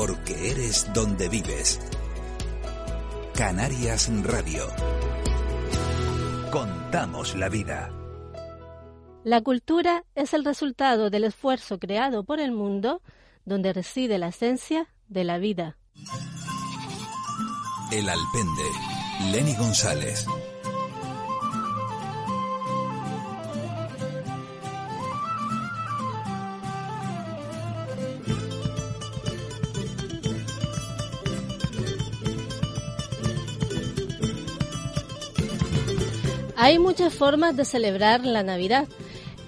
Porque eres donde vives. Canarias Radio. Contamos la vida. La cultura es el resultado del esfuerzo creado por el mundo donde reside la esencia de la vida. El Alpende. Lenny González. Hay muchas formas de celebrar la Navidad.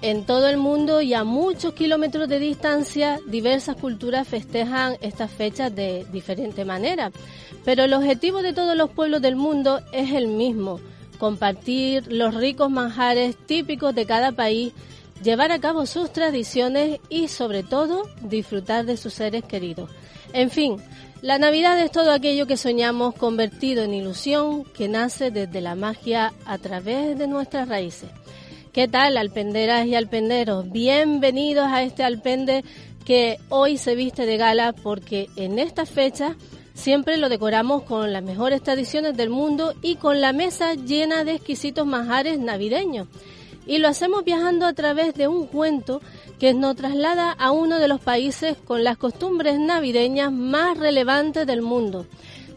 En todo el mundo y a muchos kilómetros de distancia, diversas culturas festejan estas fechas de diferente manera. Pero el objetivo de todos los pueblos del mundo es el mismo, compartir los ricos manjares típicos de cada país, llevar a cabo sus tradiciones y sobre todo disfrutar de sus seres queridos. En fin, la Navidad es todo aquello que soñamos convertido en ilusión que nace desde la magia a través de nuestras raíces. ¿Qué tal, alpenderas y alpenderos? Bienvenidos a este alpende que hoy se viste de gala porque en esta fecha siempre lo decoramos con las mejores tradiciones del mundo y con la mesa llena de exquisitos manjares navideños. Y lo hacemos viajando a través de un cuento que nos traslada a uno de los países con las costumbres navideñas más relevantes del mundo.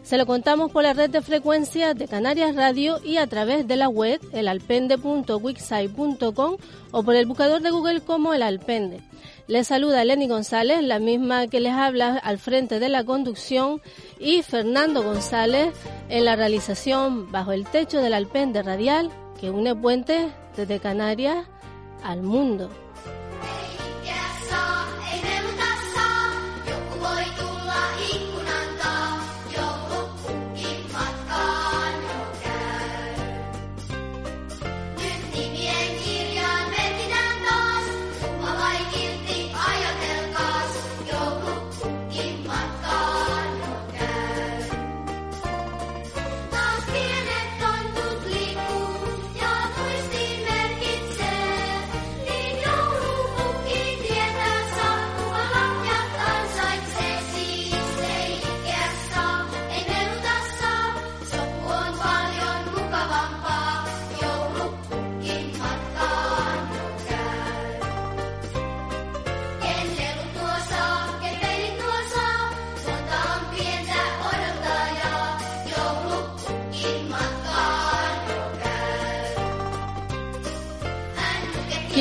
Se lo contamos por la red de frecuencias de Canarias Radio y a través de la web elalpende.wixsite.com o por el buscador de Google como El Alpende. Les saluda Lenny González, la misma que les habla al frente de la conducción, y Fernando González en la realización bajo el techo del Alpende Radial que une puentes desde Canarias al mundo.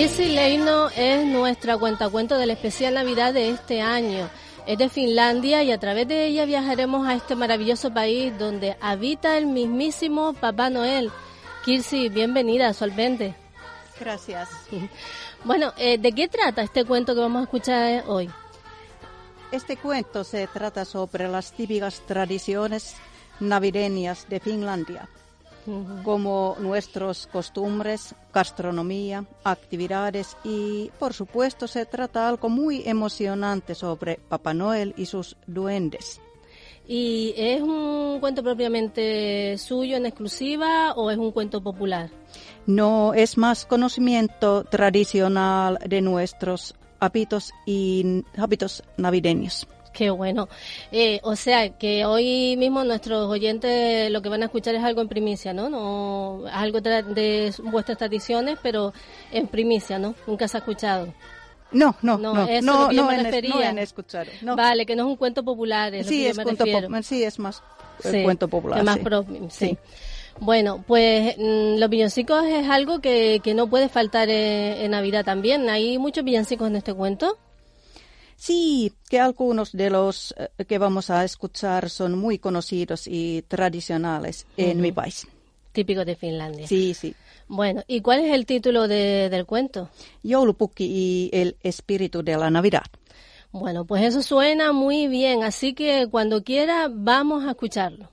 Kissy Leino es nuestra cuentacuento del especial Navidad de este año. Es de Finlandia y a través de ella viajaremos a este maravilloso país donde habita el mismísimo Papá Noel. Kirsi, bienvenida, solvente. Gracias. Bueno, eh, ¿de qué trata este cuento que vamos a escuchar hoy? Este cuento se trata sobre las típicas tradiciones navideñas de Finlandia como nuestros costumbres, gastronomía, actividades y, por supuesto, se trata algo muy emocionante sobre Papá Noel y sus duendes. ¿Y es un cuento propiamente suyo en exclusiva o es un cuento popular? No, es más conocimiento tradicional de nuestros hábitos y hábitos navideños. Qué bueno. Eh, o sea, que hoy mismo nuestros oyentes lo que van a escuchar es algo en primicia, ¿no? no algo de vuestras tradiciones, pero en primicia, ¿no? Nunca se ha escuchado. No, no, no, no, eso no, es lo que no, me refería. en escuchar. No. Vale, que no es un cuento popular, es sí, lo es que yo me cuento refiero. sí, es más Sí, cuento popular. que más sí. sí. Bueno, pues mm, los villancicos es algo que, que no puede faltar en, en Navidad también. ¿Hay muchos villancicos en este cuento? Sí, que algunos de los eh, que vamos a escuchar son muy conocidos y tradicionales en mi país. Típicos de Finlandia. Sí, sí. Bueno, ¿y cuál es el título de- del cuento? Joulupukki y el espíritu de la Navidad. Bueno, pues eso suena muy bien, así que cuando quiera vamos a escucharlo.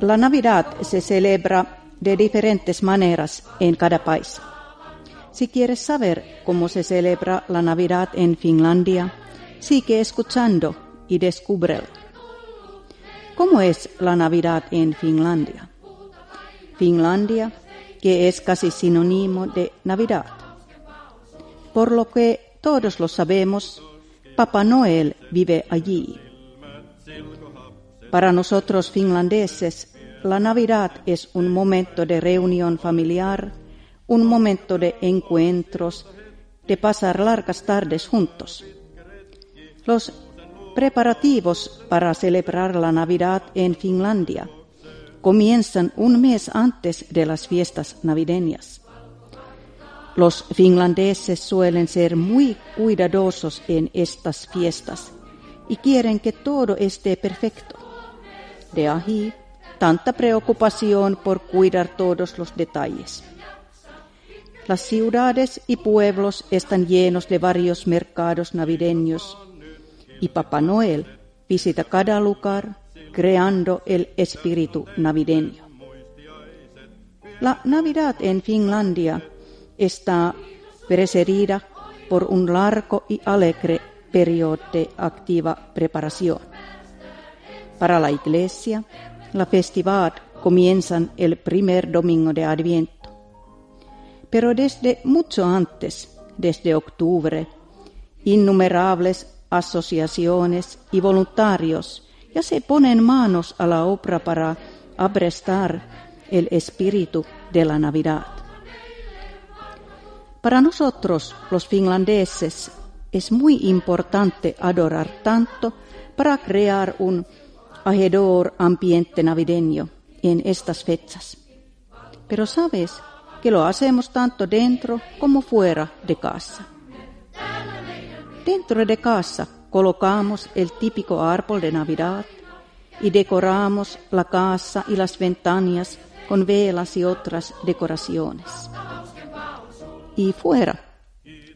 La Navidad se celebra de diferentes maneras en cada país. Si quieres saber cómo se celebra la Navidad en Finlandia, sigue escuchando y descúbrelo. ¿Cómo es la Navidad en Finlandia? Finlandia, que es casi sinónimo de Navidad. Por lo que todos lo sabemos, Papá Noel vive allí. Para nosotros finlandeses, la Navidad es un momento de reunión familiar, un momento de encuentros, de pasar largas tardes juntos. Los preparativos para celebrar la Navidad en Finlandia comienzan un mes antes de las fiestas navideñas. Los finlandeses suelen ser muy cuidadosos en estas fiestas y quieren que todo esté perfecto. De ahí tanta preocupación por cuidar todos los detalles. Las ciudades y pueblos están llenos de varios mercados navideños y Papá Noel visita cada lugar creando el espíritu navideño. La Navidad en Finlandia está precedida por un largo y alegre periodo de activa preparación. Para la Iglesia, la festividad comienza el primer domingo de Adviento. Pero desde mucho antes, desde octubre, innumerables asociaciones y voluntarios ya se ponen manos a la obra para aprestar el espíritu de la Navidad. Para nosotros, los finlandeses, es muy importante adorar tanto para crear un agedor ambiente navideño en estas fechas. Pero sabes que lo hacemos tanto dentro como fuera de casa. Dentro de casa colocamos el típico árbol de Navidad y decoramos la casa y las ventanas con velas y otras decoraciones. Y fuera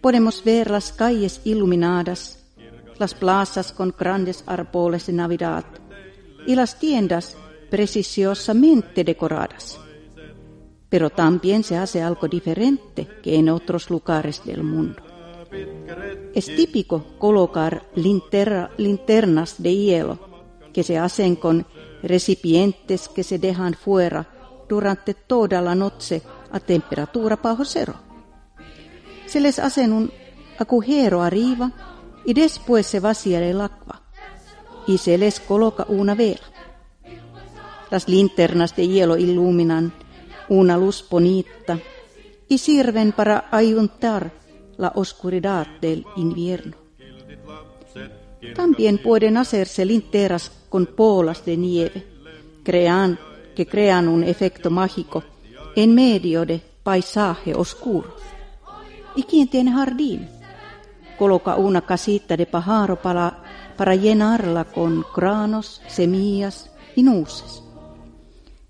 podemos ver las calles iluminadas, las plazas con grandes árboles de Navidad y las tiendas preciosamente decoradas. Pero también se hace algo diferente que en otros lugares del mundo. Es típico colocar linternas de hielo que se hacen con recipientes que se dejan fuera durante toda la noche a temperatura bajo cero. Se les hace un agujero arriba y después se vacía el agua y se les coloca una vela. Las linternas de hielo iluminan una luz bonita y sirven para ayuntar la oscuridad del invierno. También pueden hacerse linternas con polas de nieve, crean, que crean un efecto mágico en medio de paisaje oscuro. ¿Y quien tiene jardín? Coloca una casita de pájaro para para llenarla con granos, semillas y nuces,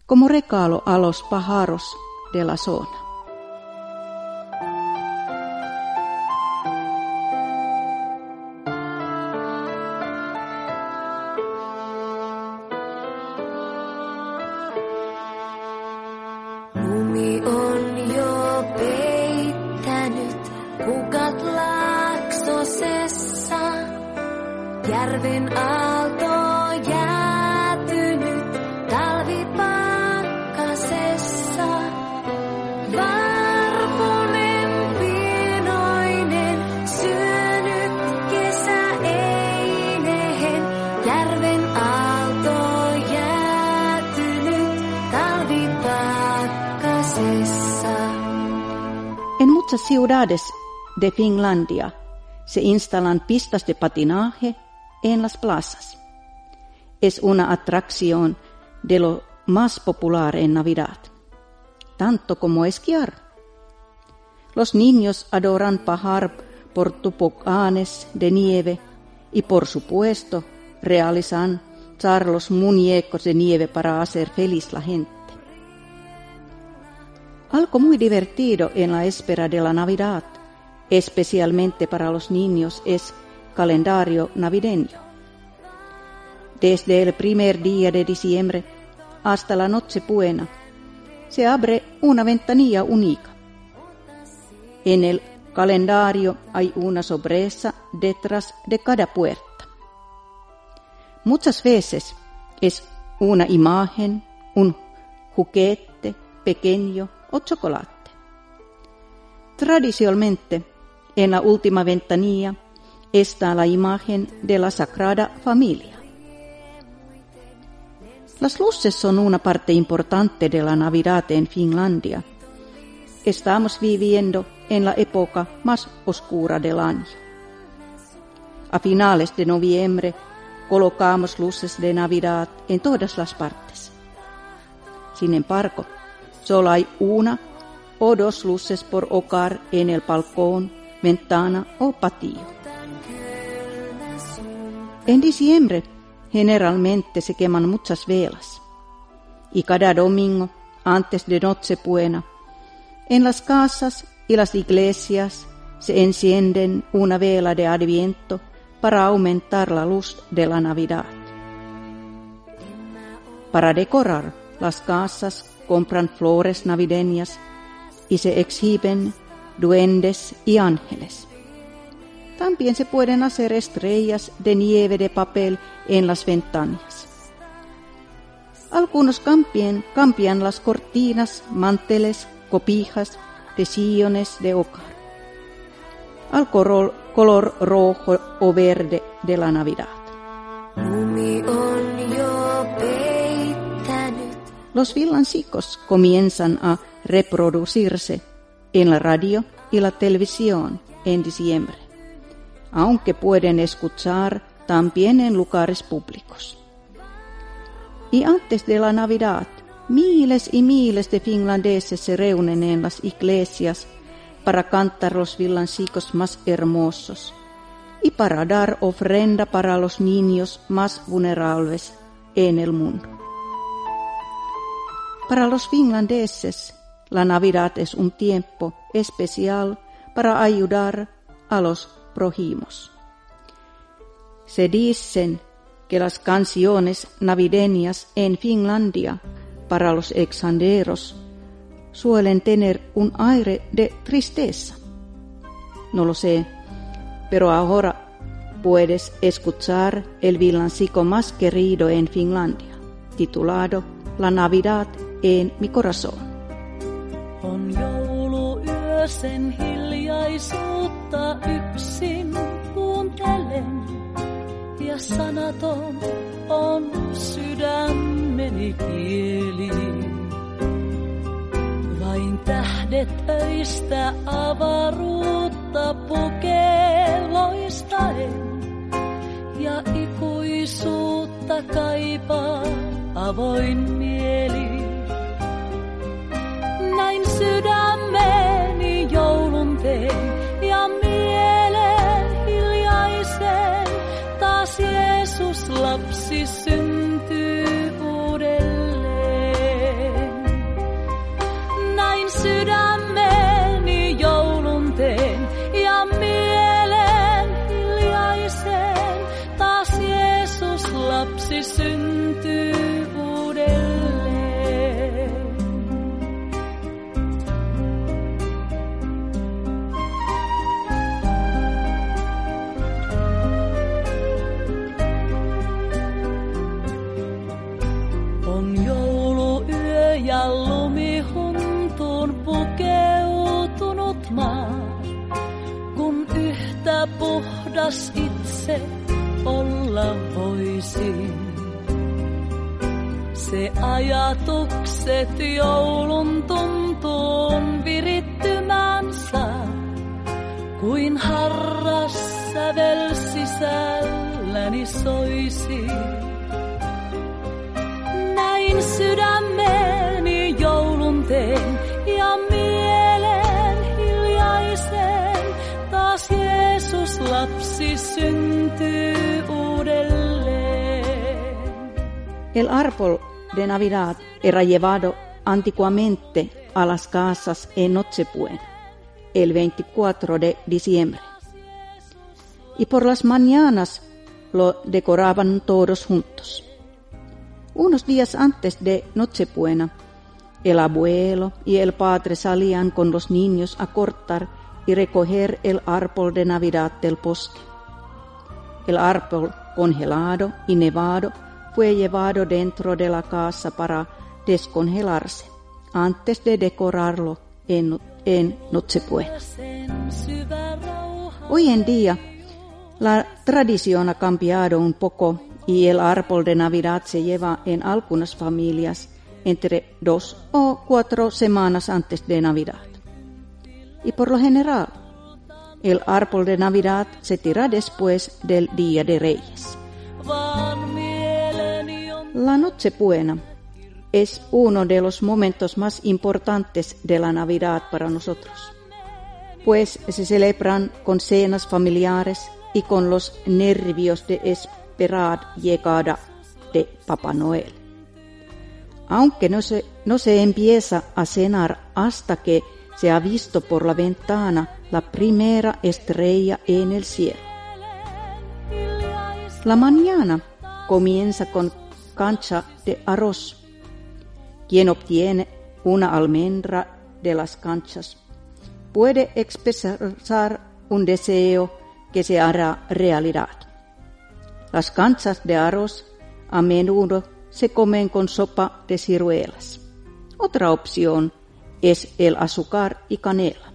como regalo a los pájaros de la zona. Muchas ciudades de Finlandia se instalan pistas de patinaje en las plazas. es una atracción de lo más popular en Navidad, tanto como esquiar. Los niños adoran pajar por tupocanes de nieve y por supuesto realizan los muñecos de nieve para hacer feliz la gente. Algo muy divertido en la espera de la Navidad, especialmente para los niños, es calendario navideño. Desde el primer día de diciembre hasta la noche buena, se abre una ventanilla única. En el calendario hay una sorpresa detrás de cada puerta. Muchas veces es una imagen, un juguete pequeño o chocolate. Tradicionalmente, en la última ventanilla está la imagen de la Sagrada Familia. Las luces son una parte importante de la Navidad en Finlandia. Estamos viviendo en la época más oscura del año. A finales de noviembre colocamos luces de Navidad en todas las partes. Sin embargo, solo hay una o dos luces por hogar en el balcón, ventana o patio. En diciembre generalmente se queman muchas velas y cada domingo antes de Nochebuena en las casas y las iglesias se encienden una vela de Adviento para aumentar la luz de la Navidad. Para decorar las casas compran flores navideñas y se exhiben duendes y ángeles. También se pueden hacer estrellas de nieve de papel en las ventanas. Algunos cambian, las cortinas, manteles, copijas, de sillones de hogar al color rojo o verde de la Navidad. Los villancicos comienzan a reproducirse en la radio y la televisión en diciembre, aunque pueden escuchar también en lugares públicos. Y antes de la Navidad, miles y miles de finlandeses se reúnen en las iglesias para cantar los villancicos más hermosos y para dar ofrenda para los niños más vulnerables en el mundo. Para los finlandeses, la Navidad es un tiempo especial para ayudar a los prójimos. Se dicen que las canciones navideñas en Finlandia para los extranjeros suelen tener un aire de tristeza. No lo sé, pero ahora puedes escuchar el villancico más querido en Finlandia, titulado La Navidad en mi corazón. On jouluyö sen hiljaisuutta yksin kuuntelen ja sanaton on sydämeni kieli. Vain tähdet öistä avaruutta pukee loistaen ja ikuisuutta kaipaa avoin mieli. El árbol de Navidad era llevado antiguamente a las casas en Nochebuena, el 24 de diciembre. Y por las mañanas lo decoraban todos juntos. Unos días antes de Nochebuena, el abuelo y el padre salían con los niños a cortar y recoger el árbol de Navidad del bosque. El árbol congelado y nevado fue llevado dentro de la casa para descongelarse antes de decorarlo en, en Nochebuena. Hoy en día, la tradición ha cambiado un poco y el árbol de Navidad se lleva en algunas familias entre dos o cuatro semanas antes de Navidad. Y por lo general, el árbol de Navidad se tira después del Día de Reyes. La Nochebuena es uno de los momentos más importantes de la Navidad para nosotros, pues se celebran con cenas familiares y con los nervios de esperar llegada de Papá Noel. Aunque no se, no se empieza a cenar hasta que se ha visto por la ventana la primera estrella en el cielo. La mañana comienza con cancha de arroz. Quien obtiene una almendra de las canchas puede expresar un deseo que se hará realidad. Las canchas de arroz a menudo se comen con sopa de ciruelas. Otra opción es el azúcar y canela.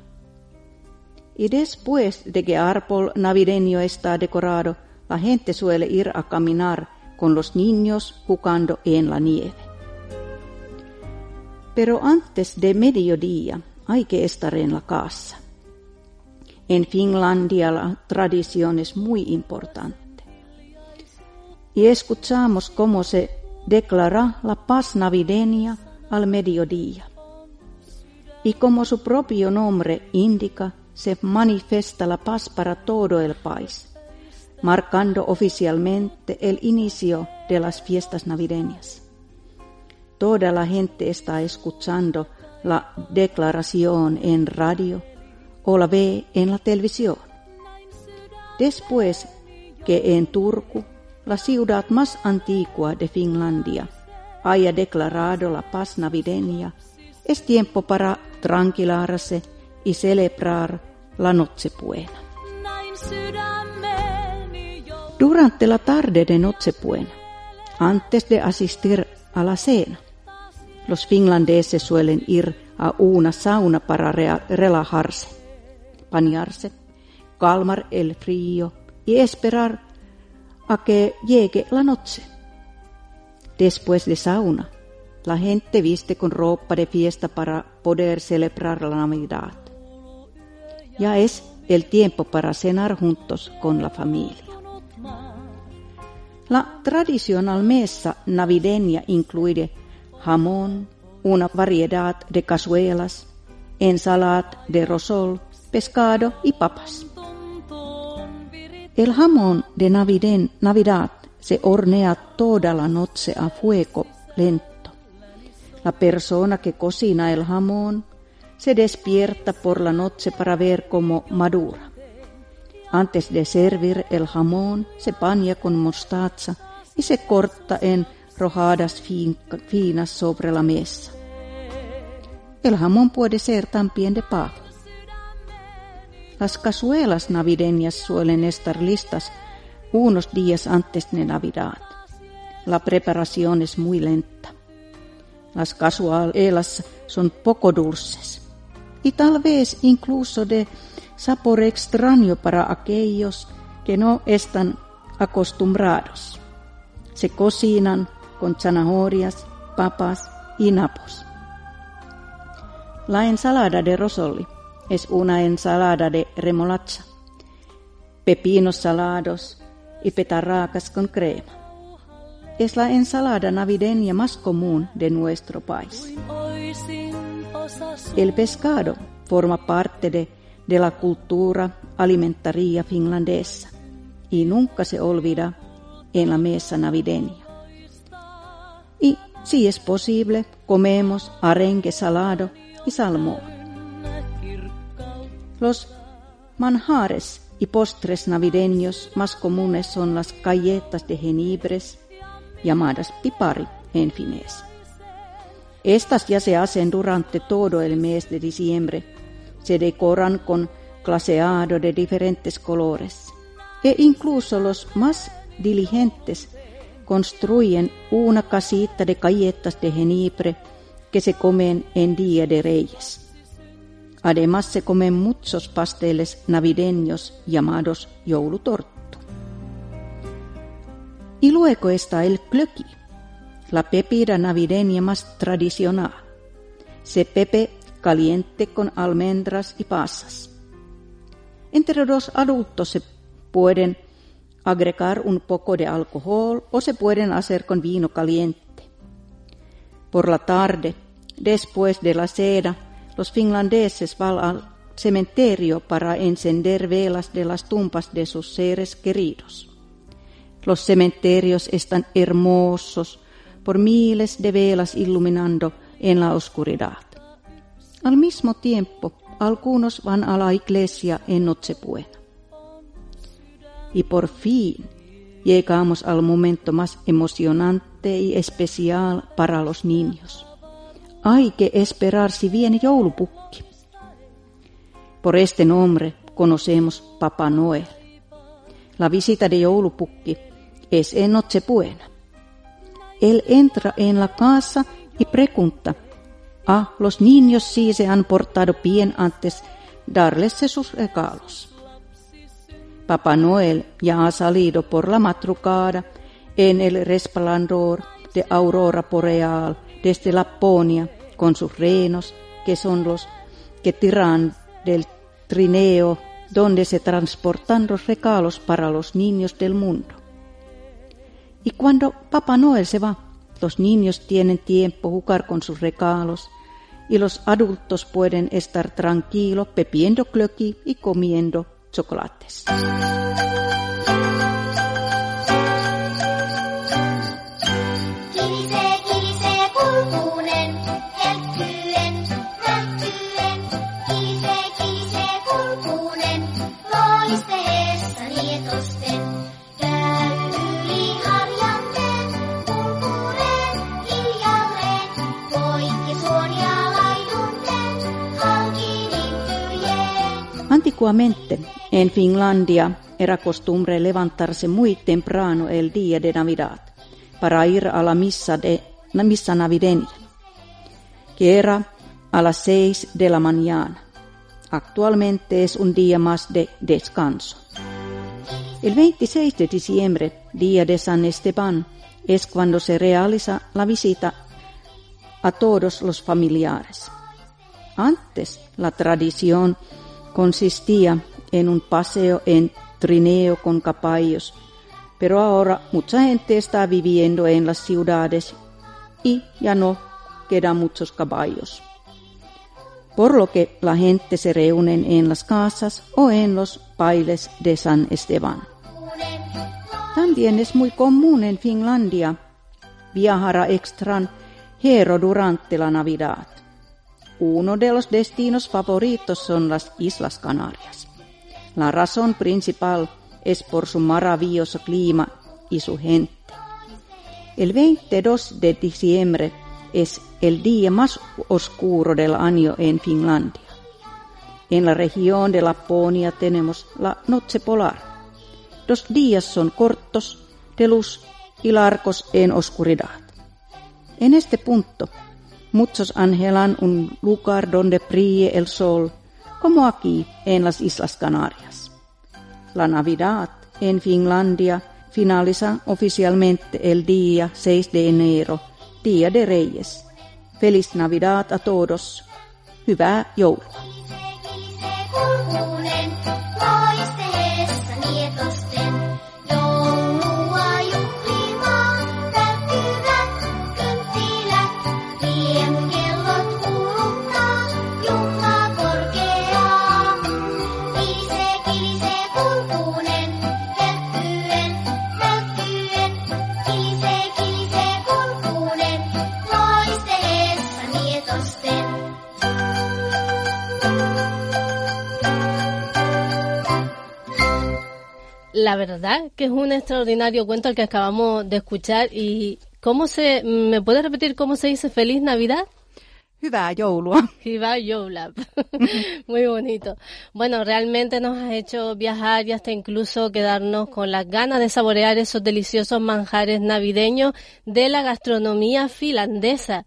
Y después de que árbol navideño está decorado, la gente suele ir a caminar con los niños jugando en la nieve. Pero antes de mediodía hay que estar en la casa. En Finlandia la tradición es muy importante. Y escuchamos cómo se declara la paz navideña al mediodía. Y como su propio nombre indica, se manifiesta la paz para todo el país marcando oficialmente el inicio de las fiestas navideñas. Toda la gente está escuchando la declaración en radio o la ve en la televisión. Después que en Turku, la ciudad más antigua de Finlandia, haya declarado la paz navideña, es tiempo para tranquilarse y celebrar la Nochebuena. Durante la tarde de Nochebuena, antes de asistir a la cena, los finlandeses suelen ir a una sauna para relajarse, bañarse, calmar el frío y esperar a que llegue la noche. Después de sauna, la gente viste con ropa de fiesta para poder celebrar la Navidad. Ya es el tiempo para cenar juntos con la familia. La tradicional mesa navideña incluye jamón, una variedad de cazuelas, ensalada de rosol, pescado y papas. El jamón de Navidad se hornea toda la noche a fuego lento. La persona que cocina el jamón se despierta por la noche para ver cómo madura. Antes de servir el jamón, se paña con mostaza y se corta en rojadas finas sobre la mesa. El jamón puede ser también de pavo. Las cazuelas navideñas suelen estar listas unos días antes de Navidad. La preparación es muy lenta. Las cazuelas son poco dulces y tal vez incluso de sabor extraño para aquellos que no están acostumbrados. Se cocinan con zanahorias, papas y napos. La ensalada de rosoli es una ensalada de remolacha, pepinos salados y petarracas con crema. es la ensalada navideña más común de nuestro país. El pescado forma parte de, de la cultura alimentaria finlandesa y nunca se olvida en la mesa navideña. Y si es posible, comemos arenque salado y salmón. Los manjares y postres navideños más comunes son las galletas de jenibres, llamadas pipari en finés. Estas ya se hacen durante todo el mes de diciembre. Se decoran con glaseado de diferentes colores. E incluso los más diligentes construyen una casita de galletas de jenibres que se comen en Día de Reyes. Además se comen muchos pasteles navideños llamados joulutorttu. Y luego está el klöki, la pepida navideña más tradicional. Se pepe caliente con almendras y pasas. Entre los adultos se pueden agregar un poco de alcohol o se pueden hacer con vino caliente. Por la tarde, después de la cena, los finlandeses van al cementerio para encender velas de las tumbas de sus seres queridos. Los cementerios están hermosos por miles de velas iluminando en la oscuridad. Al mismo tiempo, algunos van a la iglesia en Nochebuena. Y por fin llegamos al momento más emocionante y especial para los niños hay que esperar si viene joulupukki. Por este nombre conocemos Papá Noel. La visita de joulupukki es en Nochebuena. Él entra en la casa y pregunta, ¿a los niños si se han portado bien antes darles sus regalos. Papá Noel ya ha salido por la madrugada en el resplandor de aurora boreal desde Laponia con sus renos, que son los que tiran del trineo donde se transportan los regalos para los niños del mundo. Y cuando Papá Noel se va, los niños tienen tiempo jugar con sus regalos y los adultos pueden estar tranquilos bebiendo cloqui y comiendo chocolates. Antiguamente, en Finlandia era costumbre levantarse muy temprano el día de Navidad para ir a la misa, de, la misa navideña, que era a las seis de la mañana. Actualmente es un día más de descanso. El 26 de diciembre, día de San Esteban, es cuando se realiza la visita a todos los familiares. Antes, la tradición consistía en un paseo en trineo con caballos, pero ahora mucha gente está viviendo en las ciudades y ya no quedan muchos caballos. Por lo que la gente se reúne en las casas o en los bailes de San Esteban. También es muy común en Finlandia viajar a extranjero durante la Navidad. Uno de los destinos favoritos son las Islas Canarias. La razón principal es por su maravilloso clima y su gente. El 22 de diciembre es el día más oscuro del año en Finlandia. En la región de Laponia tenemos la noche polar. Los días son cortos, de luz y largos en oscuridad. En este punto Muchos anhelan un lugar donde brille el sol, como aquí en las Islas Canarias. La Navidad en Finlandia finaliza oficialmente el día 6 de enero, Día de Reyes. Feliz Navidad a todos. Hyvää joulua. La verdad que es un extraordinario cuento el que acabamos de escuchar y ¿cómo se me puede repetir cómo se dice feliz Navidad? Muy bonito. Bueno, realmente nos ha hecho viajar y hasta incluso quedarnos con las ganas de saborear esos deliciosos manjares navideños de la gastronomía finlandesa.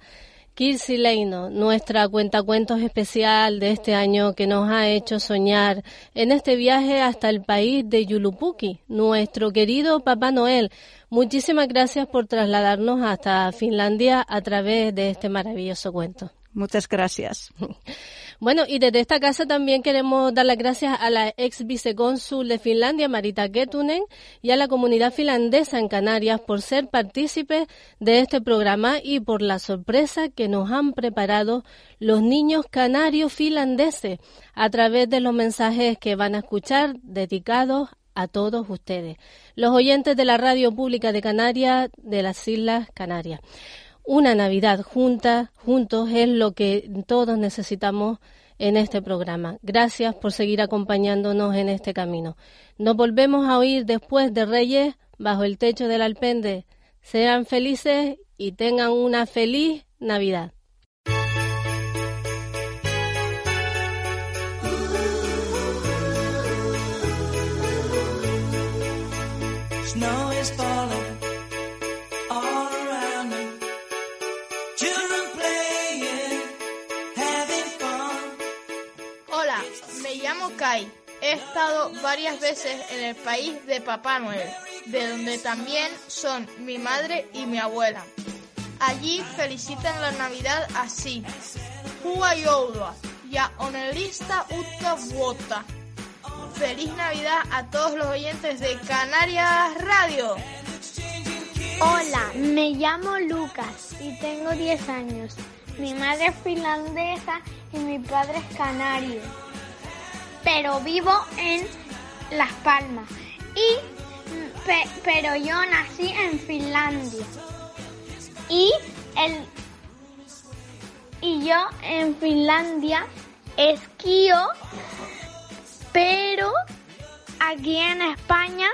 Kirsi Leino, nuestra cuentacuentos especial de este año que nos ha hecho soñar en este viaje hasta el país de Yulupuki, nuestro querido Papá Noel. Muchísimas gracias por trasladarnos hasta Finlandia a través de este maravilloso cuento. Muchas gracias. Bueno, y desde esta casa también queremos dar las gracias a la ex vicecónsul de Finlandia, Marita Ketunen, y a la comunidad finlandesa en Canarias por ser partícipes de este programa y por la sorpresa que nos han preparado los niños canarios finlandeses a través de los mensajes que van a escuchar dedicados a todos ustedes, los oyentes de la radio pública de Canarias, de las Islas Canarias una Navidad junta, juntos es lo que todos necesitamos en este programa. Gracias por seguir acompañándonos en este camino. Nos volvemos a oír después de Reyes bajo el techo del Alpende. Sean felices y tengan una feliz Navidad. He estado varias veces en el país de Papá Noel, de donde también son mi madre y mi abuela. Allí felicitan la Navidad así. Hua ya onelista utta vuota. Feliz Navidad a todos los oyentes de Canarias Radio. Hola, me llamo Lucas y tengo 10 años. Mi madre es finlandesa y mi padre es canario pero vivo en Las Palmas. Y, pero yo nací en Finlandia. Y, el, y yo en Finlandia esquío, pero aquí en España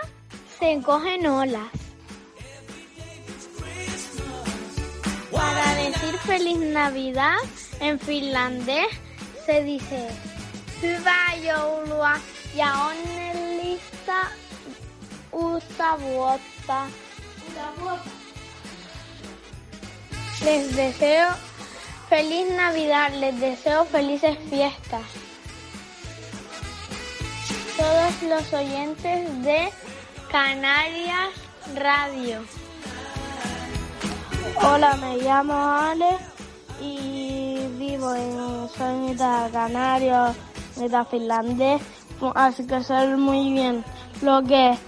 se cogen olas. Para decir feliz Navidad en finlandés se dice Hyvää joulua ja onnellista uutta vuotta. Les deseo feliz Navidad, les deseo felices fiestas. Todos los oyentes de Canarias Radio. Hola, me llamo Ale y vivo en Soy Canario de finlandés, así que sé muy bien lo que es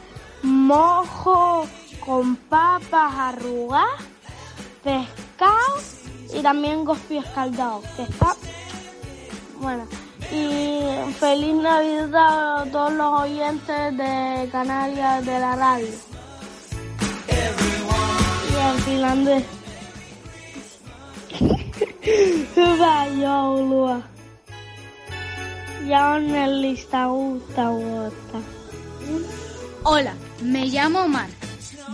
mojo con papas arrugadas, pescado y también gofio escaldado, que está bueno. Y feliz Navidad a todos los oyentes de Canarias de la radio. Y en finlandés. Hyvää lista Hola, me llamo Omar.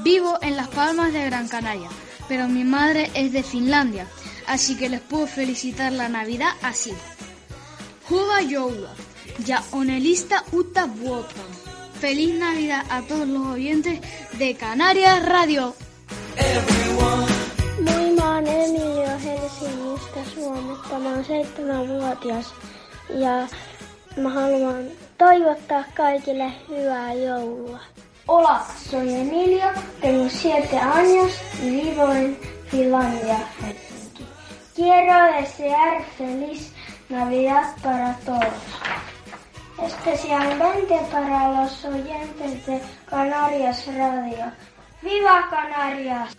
Vivo en las Palmas de Gran Canaria, pero mi madre es de Finlandia, así que les puedo felicitar la Navidad así. Juba Youla, ya onelista uta vuota. Feliz Navidad a todos los oyentes de Canarias Radio. Suomesta. Mä oon seitsemänvuotias ja Mä haluan toivottaa kaikille hyvää joulua. Hola, soy Emilio, tengo siete años y vivo en Finlandia, Helsinki. Quiero desear feliz Navidad para todos, especialmente para los oyentes de Canarias Radio. ¡Viva Canarias!